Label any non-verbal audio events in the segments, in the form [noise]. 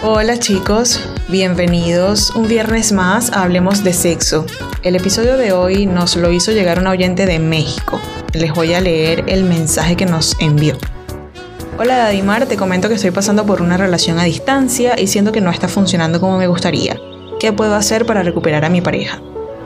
Hola chicos, bienvenidos un viernes más Hablemos de Sexo. El episodio de hoy nos lo hizo llegar un oyente de México. Les voy a leer el mensaje que nos envió. Hola Dadimar, te comento que estoy pasando por una relación a distancia y siento que no está funcionando como me gustaría. ¿Qué puedo hacer para recuperar a mi pareja?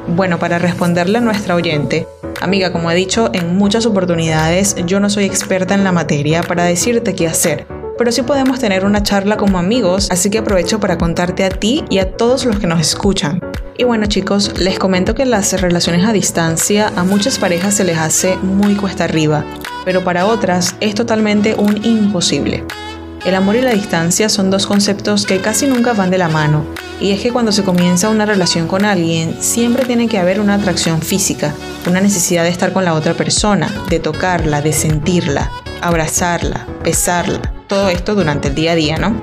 Bueno, para responderle a nuestra oyente, amiga, como he dicho en muchas oportunidades, yo no soy experta en la materia para decirte qué hacer, pero sí podemos tener una charla como amigos, así que aprovecho para contarte a ti y a todos los que nos escuchan. Y bueno chicos, les comento que las relaciones a distancia a muchas parejas se les hace muy cuesta arriba, pero para otras es totalmente un imposible. El amor y la distancia son dos conceptos que casi nunca van de la mano, y es que cuando se comienza una relación con alguien, siempre tiene que haber una atracción física, una necesidad de estar con la otra persona, de tocarla, de sentirla, abrazarla, besarla, todo esto durante el día a día, ¿no?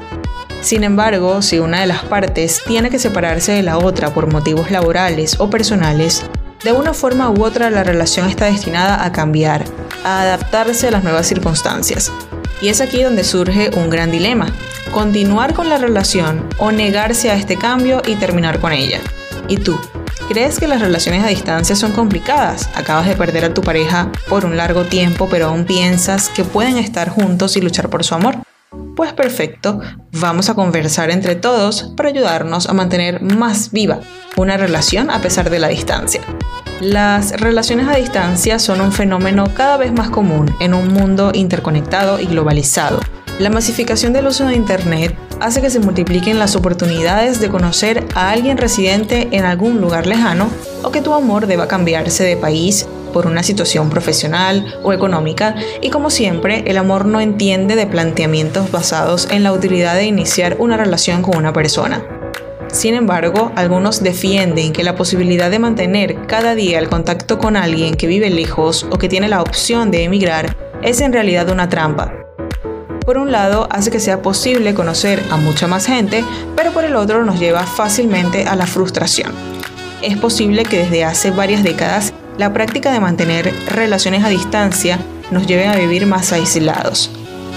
Sin embargo, si una de las partes tiene que separarse de la otra por motivos laborales o personales, de una forma u otra la relación está destinada a cambiar, a adaptarse a las nuevas circunstancias. Y es aquí donde surge un gran dilema, continuar con la relación o negarse a este cambio y terminar con ella. ¿Y tú? ¿Crees que las relaciones a distancia son complicadas? Acabas de perder a tu pareja por un largo tiempo, pero aún piensas que pueden estar juntos y luchar por su amor. Pues perfecto, vamos a conversar entre todos para ayudarnos a mantener más viva una relación a pesar de la distancia. Las relaciones a distancia son un fenómeno cada vez más común en un mundo interconectado y globalizado. La masificación del uso de Internet hace que se multipliquen las oportunidades de conocer a alguien residente en algún lugar lejano o que tu amor deba cambiarse de país por una situación profesional o económica y como siempre el amor no entiende de planteamientos basados en la utilidad de iniciar una relación con una persona. Sin embargo, algunos defienden que la posibilidad de mantener cada día el contacto con alguien que vive lejos o que tiene la opción de emigrar es en realidad una trampa. Por un lado, hace que sea posible conocer a mucha más gente, pero por el otro nos lleva fácilmente a la frustración. Es posible que desde hace varias décadas la práctica de mantener relaciones a distancia nos lleve a vivir más aislados.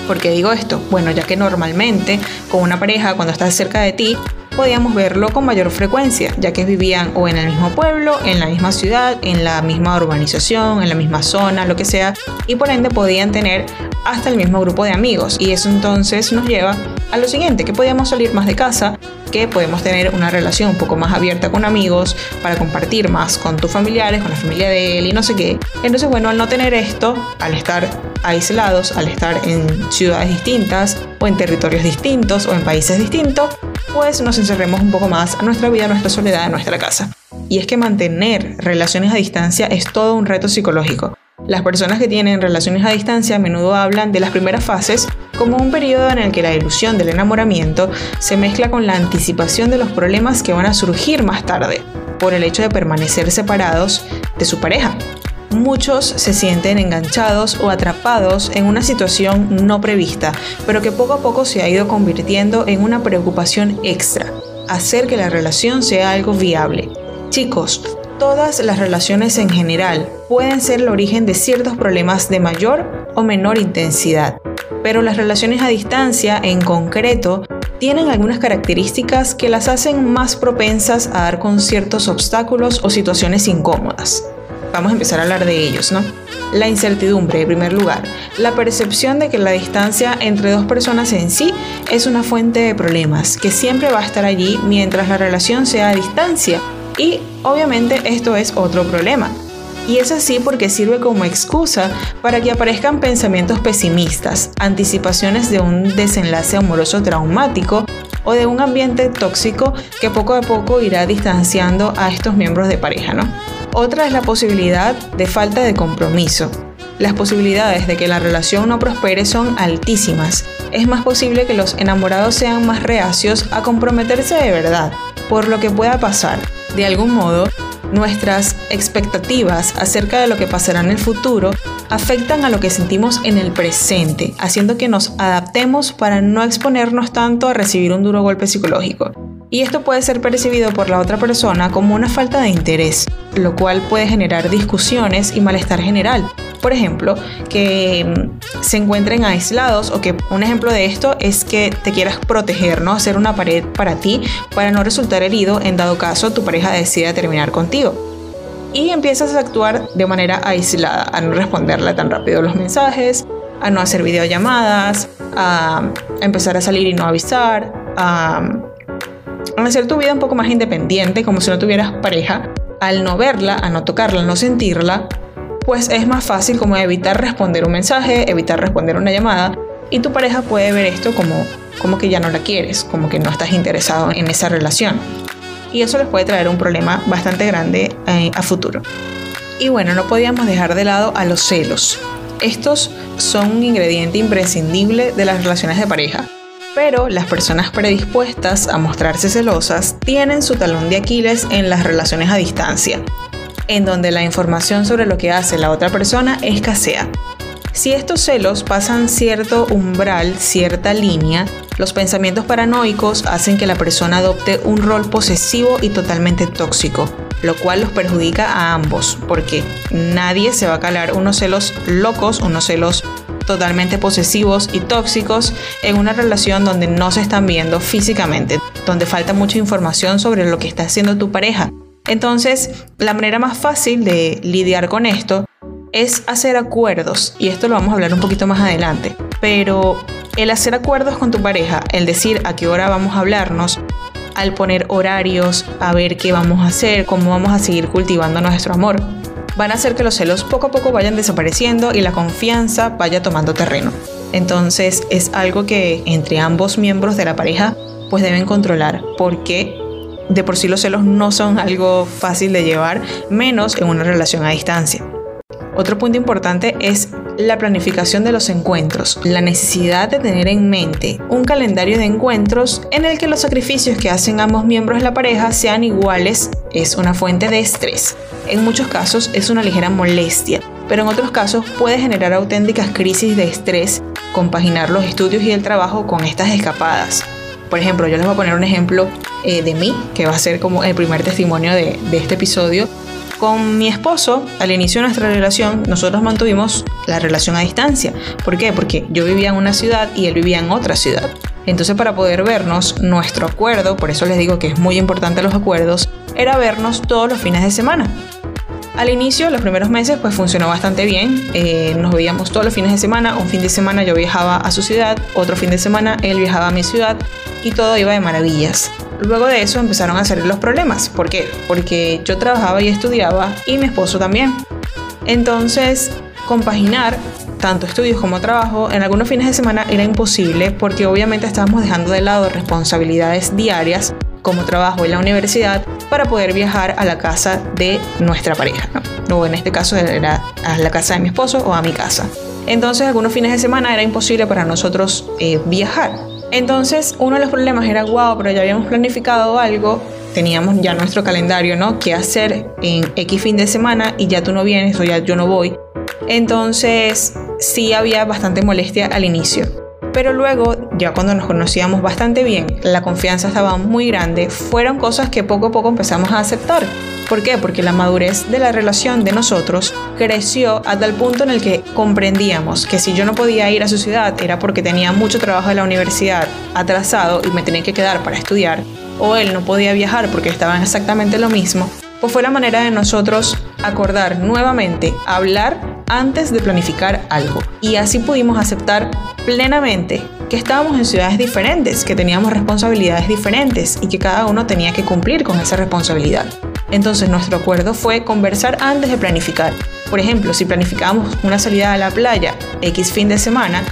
¿Por qué digo esto? Bueno, ya que normalmente con una pareja cuando estás cerca de ti podíamos verlo con mayor frecuencia, ya que vivían o en el mismo pueblo, en la misma ciudad, en la misma urbanización, en la misma zona, lo que sea, y por ende podían tener hasta el mismo grupo de amigos. Y eso entonces nos lleva a lo siguiente, que podíamos salir más de casa, que podemos tener una relación un poco más abierta con amigos, para compartir más con tus familiares, con la familia de él y no sé qué. Entonces, bueno, al no tener esto, al estar aislados, al estar en ciudades distintas, o en territorios distintos, o en países distintos, pues nos encerremos un poco más a nuestra vida, a nuestra soledad, a nuestra casa. Y es que mantener relaciones a distancia es todo un reto psicológico. Las personas que tienen relaciones a distancia a menudo hablan de las primeras fases como un periodo en el que la ilusión del enamoramiento se mezcla con la anticipación de los problemas que van a surgir más tarde, por el hecho de permanecer separados de su pareja. Muchos se sienten enganchados o atrapados en una situación no prevista, pero que poco a poco se ha ido convirtiendo en una preocupación extra, hacer que la relación sea algo viable. Chicos, todas las relaciones en general pueden ser el origen de ciertos problemas de mayor o menor intensidad, pero las relaciones a distancia en concreto tienen algunas características que las hacen más propensas a dar con ciertos obstáculos o situaciones incómodas. Vamos a empezar a hablar de ellos, ¿no? La incertidumbre, en primer lugar. La percepción de que la distancia entre dos personas en sí es una fuente de problemas, que siempre va a estar allí mientras la relación sea a distancia y obviamente esto es otro problema. Y es así porque sirve como excusa para que aparezcan pensamientos pesimistas, anticipaciones de un desenlace amoroso traumático o de un ambiente tóxico que poco a poco irá distanciando a estos miembros de pareja, ¿no? Otra es la posibilidad de falta de compromiso. Las posibilidades de que la relación no prospere son altísimas. Es más posible que los enamorados sean más reacios a comprometerse de verdad, por lo que pueda pasar de algún modo, nuestras expectativas acerca de lo que pasará en el futuro afectan a lo que sentimos en el presente, haciendo que nos adaptemos para no exponernos tanto a recibir un duro golpe psicológico. Y esto puede ser percibido por la otra persona como una falta de interés, lo cual puede generar discusiones y malestar general. Por ejemplo, que mm, se encuentren aislados o que un ejemplo de esto es que te quieras proteger, ¿no? Hacer una pared para ti para no resultar herido en dado caso tu pareja decida terminar contigo. Y empiezas a actuar de manera aislada, a no responderle tan rápido los mensajes, a no hacer videollamadas, a empezar a salir y no avisar, a hacer tu vida un poco más independiente, como si no tuvieras pareja, al no verla, a no tocarla, no sentirla, pues es más fácil como evitar responder un mensaje, evitar responder una llamada, y tu pareja puede ver esto como, como que ya no la quieres, como que no estás interesado en esa relación. Y eso les puede traer un problema bastante grande eh, a futuro. Y bueno, no podíamos dejar de lado a los celos. Estos son un ingrediente imprescindible de las relaciones de pareja pero las personas predispuestas a mostrarse celosas tienen su talón de Aquiles en las relaciones a distancia, en donde la información sobre lo que hace la otra persona escasea. Si estos celos pasan cierto umbral, cierta línea, los pensamientos paranoicos hacen que la persona adopte un rol posesivo y totalmente tóxico, lo cual los perjudica a ambos, porque nadie se va a calar unos celos locos, unos celos totalmente posesivos y tóxicos en una relación donde no se están viendo físicamente, donde falta mucha información sobre lo que está haciendo tu pareja. Entonces, la manera más fácil de lidiar con esto es hacer acuerdos, y esto lo vamos a hablar un poquito más adelante, pero el hacer acuerdos con tu pareja, el decir a qué hora vamos a hablarnos, al poner horarios, a ver qué vamos a hacer, cómo vamos a seguir cultivando nuestro amor, van a hacer que los celos poco a poco vayan desapareciendo y la confianza vaya tomando terreno. Entonces es algo que entre ambos miembros de la pareja pues deben controlar porque de por sí los celos no son algo fácil de llevar, menos en una relación a distancia. Otro punto importante es la planificación de los encuentros, la necesidad de tener en mente un calendario de encuentros en el que los sacrificios que hacen ambos miembros de la pareja sean iguales es una fuente de estrés. En muchos casos es una ligera molestia, pero en otros casos puede generar auténticas crisis de estrés compaginar los estudios y el trabajo con estas escapadas. Por ejemplo, yo les voy a poner un ejemplo eh, de mí, que va a ser como el primer testimonio de, de este episodio. Con mi esposo, al inicio de nuestra relación, nosotros mantuvimos la relación a distancia. ¿Por qué? Porque yo vivía en una ciudad y él vivía en otra ciudad. Entonces, para poder vernos, nuestro acuerdo, por eso les digo que es muy importante los acuerdos, era vernos todos los fines de semana. Al inicio, los primeros meses, pues funcionó bastante bien. Eh, nos veíamos todos los fines de semana. Un fin de semana yo viajaba a su ciudad, otro fin de semana él viajaba a mi ciudad y todo iba de maravillas. Luego de eso empezaron a salir los problemas. ¿Por qué? Porque yo trabajaba y estudiaba y mi esposo también. Entonces, compaginar tanto estudios como trabajo en algunos fines de semana era imposible porque obviamente estábamos dejando de lado responsabilidades diarias como trabajo en la universidad para poder viajar a la casa de nuestra pareja, o en este caso era a la casa de mi esposo o a mi casa. Entonces algunos fines de semana era imposible para nosotros eh, viajar. Entonces, uno de los problemas era, wow, pero ya habíamos planificado algo, teníamos ya nuestro calendario, ¿no? ¿Qué hacer en X fin de semana y ya tú no vienes o ya yo no voy? Entonces, sí había bastante molestia al inicio. Pero luego, ya cuando nos conocíamos bastante bien, la confianza estaba muy grande, fueron cosas que poco a poco empezamos a aceptar. ¿Por qué? Porque la madurez de la relación de nosotros creció hasta el punto en el que comprendíamos que si yo no podía ir a su ciudad era porque tenía mucho trabajo de la universidad atrasado y me tenía que quedar para estudiar, o él no podía viajar porque estaban exactamente lo mismo, pues fue la manera de nosotros acordar nuevamente hablar antes de planificar algo. Y así pudimos aceptar plenamente que estábamos en ciudades diferentes, que teníamos responsabilidades diferentes y que cada uno tenía que cumplir con esa responsabilidad. Entonces nuestro acuerdo fue conversar antes de planificar. Por ejemplo, si planificábamos una salida a la playa X fin de semana,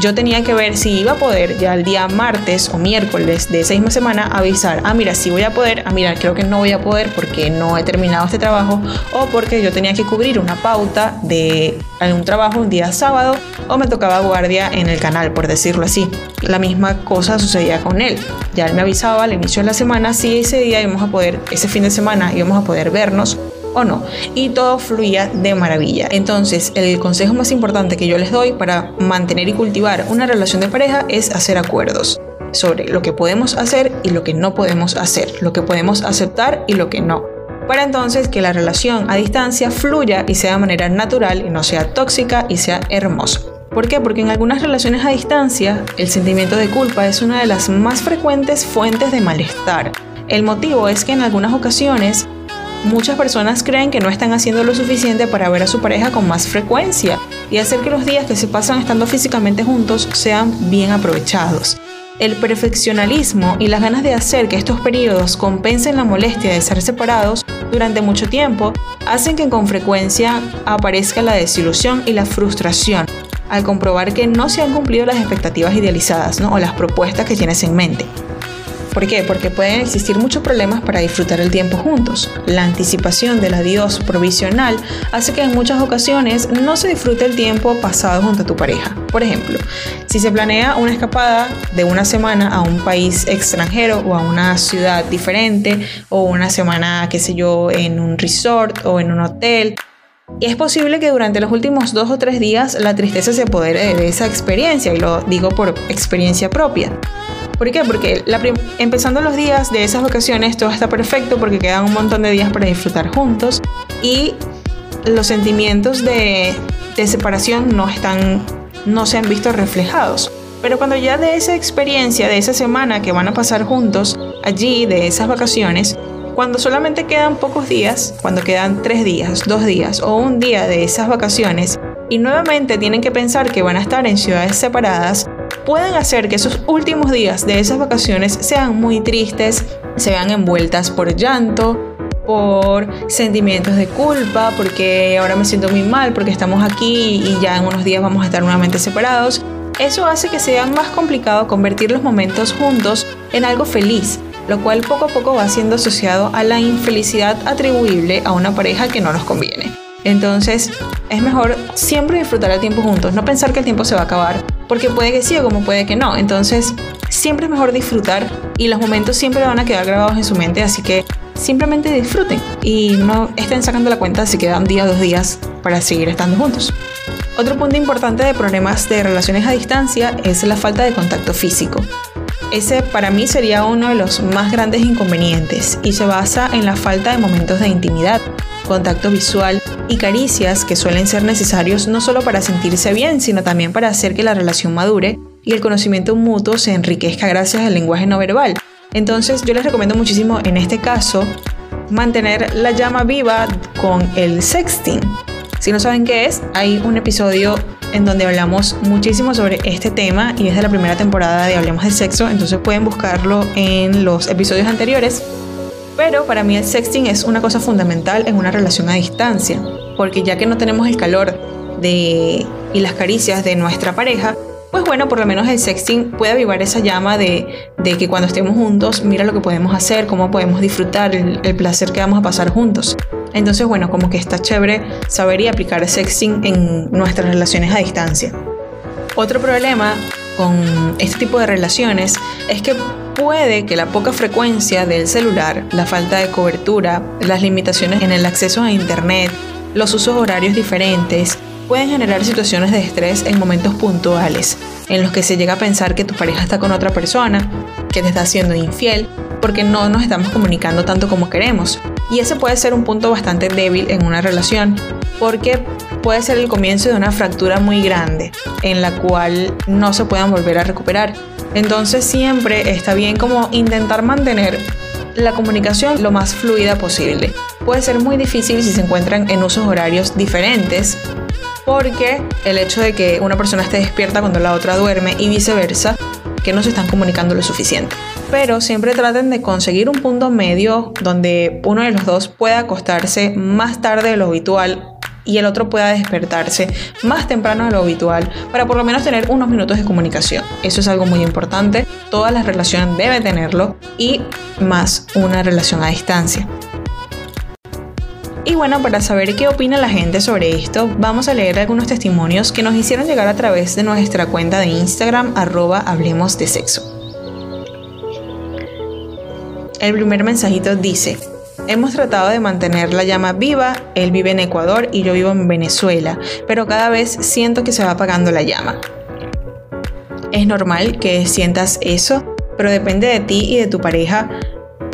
yo tenía que ver si iba a poder ya el día martes o miércoles de esa misma semana avisar, ah, mira, sí voy a poder, ah, mira, creo que no voy a poder porque no he terminado este trabajo o porque yo tenía que cubrir una pauta de algún trabajo un día sábado o me tocaba guardia en el canal, por decirlo así. La misma cosa sucedía con él. Ya él me avisaba al inicio de la semana si ese día íbamos a poder, ese fin de semana íbamos a poder vernos o no. Y todo fluía de maravilla. Entonces, el consejo más importante que yo les doy para mantener y cultivar una relación de pareja es hacer acuerdos. sobre lo que podemos hacer y lo que no podemos hacer, lo que podemos aceptar y lo que no. Para entonces que la relación a distancia fluya y sea de manera natural y no sea tóxica y sea hermosa. ¿Por qué? Porque en algunas relaciones a distancia el sentimiento de culpa es una de las más frecuentes fuentes de malestar. El motivo es que en algunas ocasiones muchas personas creen que no están haciendo lo suficiente para ver a su pareja con más frecuencia y hacer que los días que se pasan estando físicamente juntos sean bien aprovechados. El perfeccionalismo y las ganas de hacer que estos periodos compensen la molestia de ser separados durante mucho tiempo hacen que con frecuencia aparezca la desilusión y la frustración al comprobar que no se han cumplido las expectativas idealizadas o las propuestas que tienes en mente. ¿Por qué? Porque pueden existir muchos problemas para disfrutar el tiempo juntos. La anticipación del adiós provisional hace que en muchas ocasiones no se disfrute el tiempo pasado junto a tu pareja. Por ejemplo, si se planea una escapada de una semana a un país extranjero o a una ciudad diferente o una semana, qué sé yo, en un resort o en un hotel, es posible que durante los últimos dos o tres días la tristeza se apodere de esa experiencia, y lo digo por experiencia propia. ¿Por qué? Porque empezando los días de esas vacaciones todo está perfecto porque quedan un montón de días para disfrutar juntos y los sentimientos de, de separación no están, no se han visto reflejados. Pero cuando ya de esa experiencia, de esa semana que van a pasar juntos, allí, de esas vacaciones, cuando solamente quedan pocos días, cuando quedan tres días, dos días o un día de esas vacaciones, y nuevamente tienen que pensar que van a estar en ciudades separadas, pueden hacer que esos últimos días de esas vacaciones sean muy tristes, se vean envueltas por llanto, por sentimientos de culpa, porque ahora me siento muy mal, porque estamos aquí y ya en unos días vamos a estar nuevamente separados. Eso hace que sea más complicado convertir los momentos juntos en algo feliz, lo cual poco a poco va siendo asociado a la infelicidad atribuible a una pareja que no nos conviene. Entonces, es mejor siempre disfrutar el tiempo juntos, no pensar que el tiempo se va a acabar, porque puede que sí o como puede que no. Entonces, siempre es mejor disfrutar y los momentos siempre van a quedar grabados en su mente, así que simplemente disfruten y no estén sacando la cuenta si quedan día o dos días para seguir estando juntos. Otro punto importante de problemas de relaciones a distancia es la falta de contacto físico. Ese para mí sería uno de los más grandes inconvenientes y se basa en la falta de momentos de intimidad, contacto visual y caricias que suelen ser necesarios no solo para sentirse bien, sino también para hacer que la relación madure y el conocimiento mutuo se enriquezca gracias al lenguaje no verbal. Entonces yo les recomiendo muchísimo en este caso mantener la llama viva con el sexting. Si no saben qué es, hay un episodio en donde hablamos muchísimo sobre este tema y es de la primera temporada de Hablemos de Sexo, entonces pueden buscarlo en los episodios anteriores. Pero para mí el sexting es una cosa fundamental en una relación a distancia, porque ya que no tenemos el calor de, y las caricias de nuestra pareja, pues bueno, por lo menos el sexting puede avivar esa llama de, que cuando estemos juntos, mira lo que podemos hacer, cómo podemos disfrutar, el, el, placer que vamos a pasar juntos. Entonces, bueno, como que está chévere saber y aplicar sexting en nuestras relaciones a distancia. Otro problema con este tipo de relaciones es que puede que la poca frecuencia del celular, la falta de cobertura, las limitaciones en el acceso a Internet, los usos horarios diferentes, pueden generar situaciones de estrés en momentos puntuales, en los que se llega a pensar que tu pareja está con otra persona, que te está haciendo infiel, porque no nos estamos comunicando tanto como queremos. Y ese puede ser un punto bastante débil en una relación, porque puede ser el comienzo de una fractura muy grande, en la cual no se puedan volver a recuperar. Entonces siempre está bien como intentar mantener la comunicación lo más fluida posible. Puede ser muy difícil si se encuentran en usos horarios diferentes, porque el hecho de que una persona esté despierta cuando la otra duerme y viceversa, que no se están comunicando lo suficiente. Pero siempre traten de conseguir un punto medio donde uno de los dos pueda acostarse más tarde de lo habitual y el otro pueda despertarse más temprano de lo habitual para por lo menos tener unos minutos de comunicación. Eso es algo muy importante. Todas las relaciones deben tenerlo y más una relación a distancia. Y bueno, para saber qué opina la gente sobre esto, vamos a leer algunos testimonios que nos hicieron llegar a través de nuestra cuenta de Instagram arroba Hablemos de Sexo. El primer mensajito dice, Hemos tratado de mantener la llama viva, él vive en Ecuador y yo vivo en Venezuela, pero cada vez siento que se va apagando la llama. Es normal que sientas eso, pero depende de ti y de tu pareja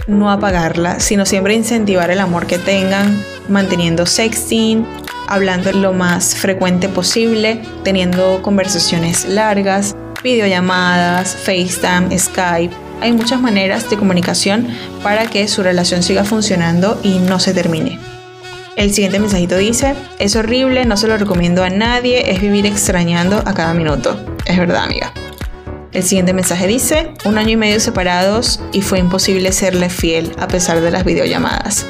no apagarla, sino siempre incentivar el amor que tengan, manteniendo sexting, hablando lo más frecuente posible, teniendo conversaciones largas, videollamadas, FaceTime, Skype. Hay muchas maneras de comunicación para que su relación siga funcionando y no se termine. El siguiente mensajito dice, es horrible, no se lo recomiendo a nadie, es vivir extrañando a cada minuto. Es verdad, amiga. El siguiente mensaje dice, un año y medio separados y fue imposible serle fiel a pesar de las videollamadas.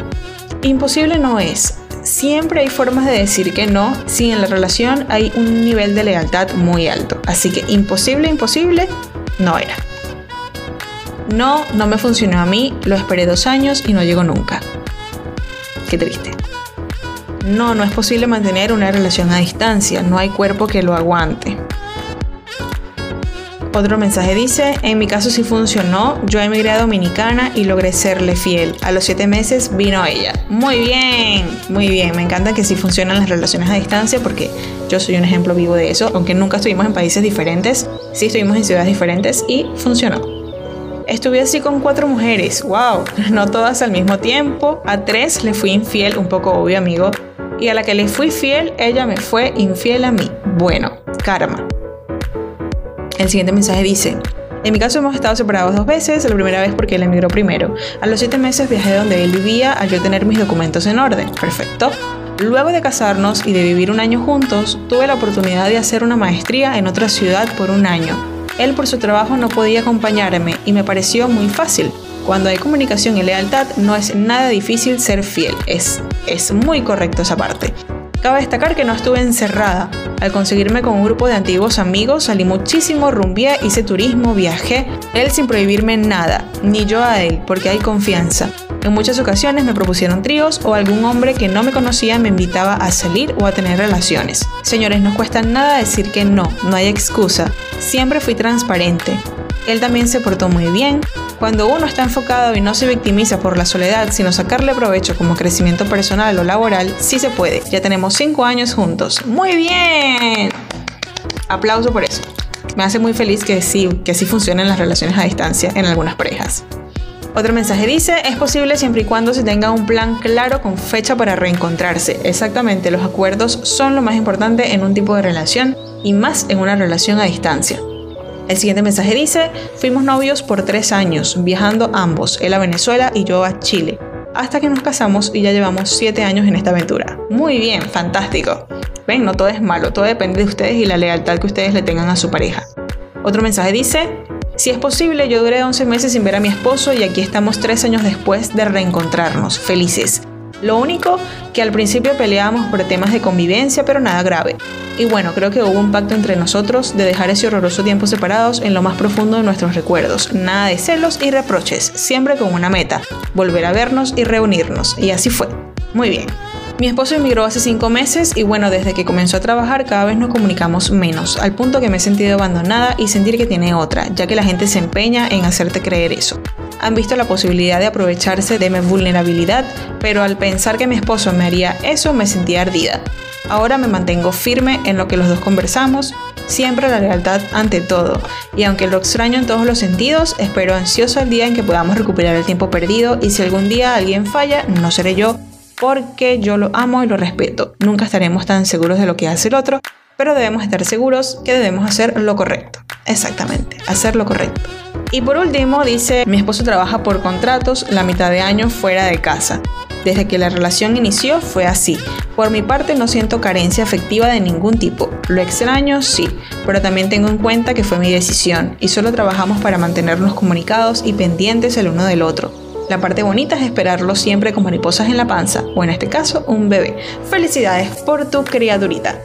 Imposible no es. Siempre hay formas de decir que no si en la relación hay un nivel de lealtad muy alto. Así que imposible, imposible, no era. No, no me funcionó a mí, lo esperé dos años y no llegó nunca. Qué triste. No, no es posible mantener una relación a distancia, no hay cuerpo que lo aguante. Otro mensaje dice, en mi caso sí funcionó, yo emigré a Dominicana y logré serle fiel. A los siete meses vino ella. Muy bien, muy bien, me encanta que sí funcionan las relaciones a distancia porque yo soy un ejemplo vivo de eso, aunque nunca estuvimos en países diferentes, sí estuvimos en ciudades diferentes y funcionó. Estuve así con cuatro mujeres, wow, [laughs] no todas al mismo tiempo, a tres le fui infiel, un poco obvio amigo, y a la que le fui fiel, ella me fue infiel a mí. Bueno, karma. El siguiente mensaje dice, en mi caso hemos estado separados dos veces, la primera vez porque él emigró primero. A los siete meses viajé donde él vivía al yo tener mis documentos en orden. Perfecto. Luego de casarnos y de vivir un año juntos, tuve la oportunidad de hacer una maestría en otra ciudad por un año. Él por su trabajo no podía acompañarme y me pareció muy fácil. Cuando hay comunicación y lealtad no es nada difícil ser fiel. Es, es muy correcto esa parte. Cabe destacar que no estuve encerrada. Al conseguirme con un grupo de antiguos amigos, salí muchísimo, rumbié, hice turismo, viajé, él sin prohibirme nada, ni yo a él, porque hay confianza. En muchas ocasiones me propusieron tríos o algún hombre que no me conocía me invitaba a salir o a tener relaciones. Señores, no cuesta nada decir que no, no hay excusa. Siempre fui transparente. Él también se portó muy bien, cuando uno está enfocado y no se victimiza por la soledad, sino sacarle provecho como crecimiento personal o laboral, sí se puede. Ya tenemos 5 años juntos. ¡Muy bien! Aplauso por eso. Me hace muy feliz que sí, que sí funcionen las relaciones a distancia en algunas parejas. Otro mensaje dice, es posible siempre y cuando se tenga un plan claro con fecha para reencontrarse. Exactamente, los acuerdos son lo más importante en un tipo de relación y más en una relación a distancia. El siguiente mensaje dice, fuimos novios por tres años, viajando ambos, él a Venezuela y yo a Chile, hasta que nos casamos y ya llevamos siete años en esta aventura. Muy bien, fantástico. Ven, no todo es malo, todo depende de ustedes y la lealtad que ustedes le tengan a su pareja. Otro mensaje dice, si es posible, yo duré 11 meses sin ver a mi esposo y aquí estamos tres años después de reencontrarnos, felices. Lo único que al principio peleábamos por temas de convivencia, pero nada grave. Y bueno, creo que hubo un pacto entre nosotros de dejar ese horroroso tiempo separados en lo más profundo de nuestros recuerdos. Nada de celos y reproches, siempre con una meta, volver a vernos y reunirnos. Y así fue. Muy bien. Mi esposo emigró hace cinco meses y bueno, desde que comenzó a trabajar cada vez nos comunicamos menos, al punto que me he sentido abandonada y sentir que tiene otra, ya que la gente se empeña en hacerte creer eso. Han visto la posibilidad de aprovecharse de mi vulnerabilidad, pero al pensar que mi esposo me haría eso me sentía ardida. Ahora me mantengo firme en lo que los dos conversamos, siempre la lealtad ante todo, y aunque lo extraño en todos los sentidos, espero ansioso el día en que podamos recuperar el tiempo perdido y si algún día alguien falla, no seré yo, porque yo lo amo y lo respeto. Nunca estaremos tan seguros de lo que hace el otro, pero debemos estar seguros que debemos hacer lo correcto. Exactamente, hacer lo correcto. Y por último, dice, mi esposo trabaja por contratos la mitad de año fuera de casa. Desde que la relación inició fue así. Por mi parte no siento carencia afectiva de ningún tipo. Lo extraño, sí, pero también tengo en cuenta que fue mi decisión y solo trabajamos para mantenernos comunicados y pendientes el uno del otro. La parte bonita es esperarlo siempre con mariposas en la panza, o en este caso, un bebé. Felicidades por tu criaturita.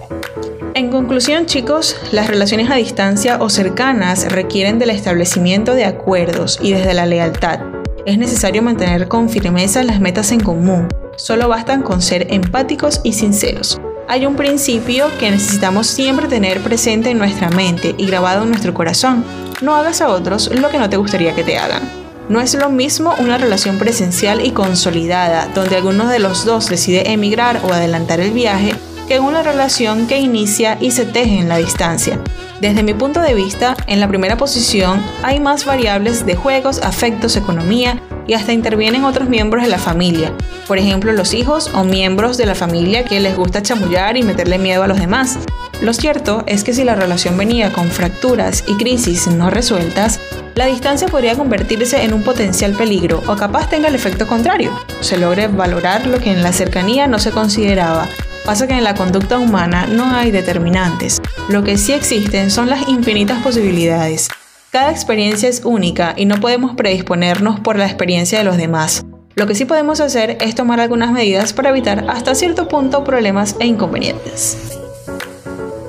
En conclusión, chicos, las relaciones a distancia o cercanas requieren del establecimiento de acuerdos y desde la lealtad. Es necesario mantener con firmeza las metas en común. Solo bastan con ser empáticos y sinceros. Hay un principio que necesitamos siempre tener presente en nuestra mente y grabado en nuestro corazón. No hagas a otros lo que no te gustaría que te hagan. No es lo mismo una relación presencial y consolidada, donde alguno de los dos decide emigrar o adelantar el viaje, que una relación que inicia y se teje en la distancia. Desde mi punto de vista, en la primera posición hay más variables de juegos, afectos, economía y hasta intervienen otros miembros de la familia, por ejemplo los hijos o miembros de la familia que les gusta chamullar y meterle miedo a los demás. Lo cierto es que si la relación venía con fracturas y crisis no resueltas, la distancia podría convertirse en un potencial peligro o capaz tenga el efecto contrario, se logre valorar lo que en la cercanía no se consideraba. Pasa que en la conducta humana no hay determinantes, lo que sí existen son las infinitas posibilidades. Cada experiencia es única y no podemos predisponernos por la experiencia de los demás. Lo que sí podemos hacer es tomar algunas medidas para evitar hasta cierto punto problemas e inconvenientes.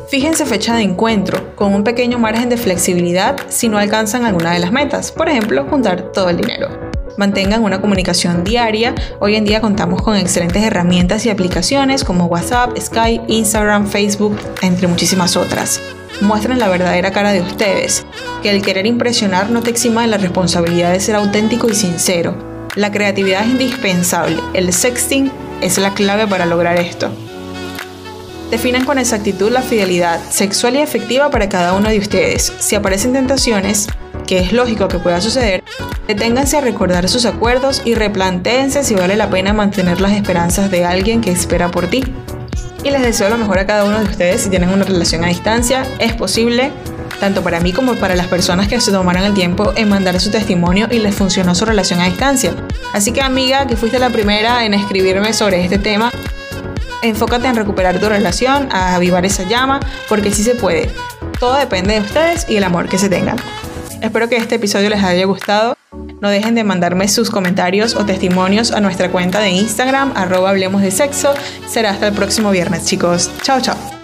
Fíjense fecha de encuentro, con un pequeño margen de flexibilidad si no alcanzan alguna de las metas, por ejemplo, juntar todo el dinero. Mantengan una comunicación diaria. Hoy en día contamos con excelentes herramientas y aplicaciones como WhatsApp, Skype, Instagram, Facebook, entre muchísimas otras. Muestren la verdadera cara de ustedes, que el querer impresionar no te exima de la responsabilidad de ser auténtico y sincero. La creatividad es indispensable, el sexting es la clave para lograr esto. Definan con exactitud la fidelidad sexual y afectiva para cada uno de ustedes. Si aparecen tentaciones, que es lógico que pueda suceder, deténganse a recordar sus acuerdos y replantéense si vale la pena mantener las esperanzas de alguien que espera por ti. Y les deseo lo mejor a cada uno de ustedes si tienen una relación a distancia. Es posible, tanto para mí como para las personas que se tomaron el tiempo en mandar su testimonio y les funcionó su relación a distancia. Así que amiga, que fuiste la primera en escribirme sobre este tema, enfócate en recuperar tu relación, a avivar esa llama, porque sí se puede. Todo depende de ustedes y el amor que se tengan. Espero que este episodio les haya gustado. No dejen de mandarme sus comentarios o testimonios a nuestra cuenta de Instagram, arroba hablemos de sexo. Será hasta el próximo viernes, chicos. Chao, chao.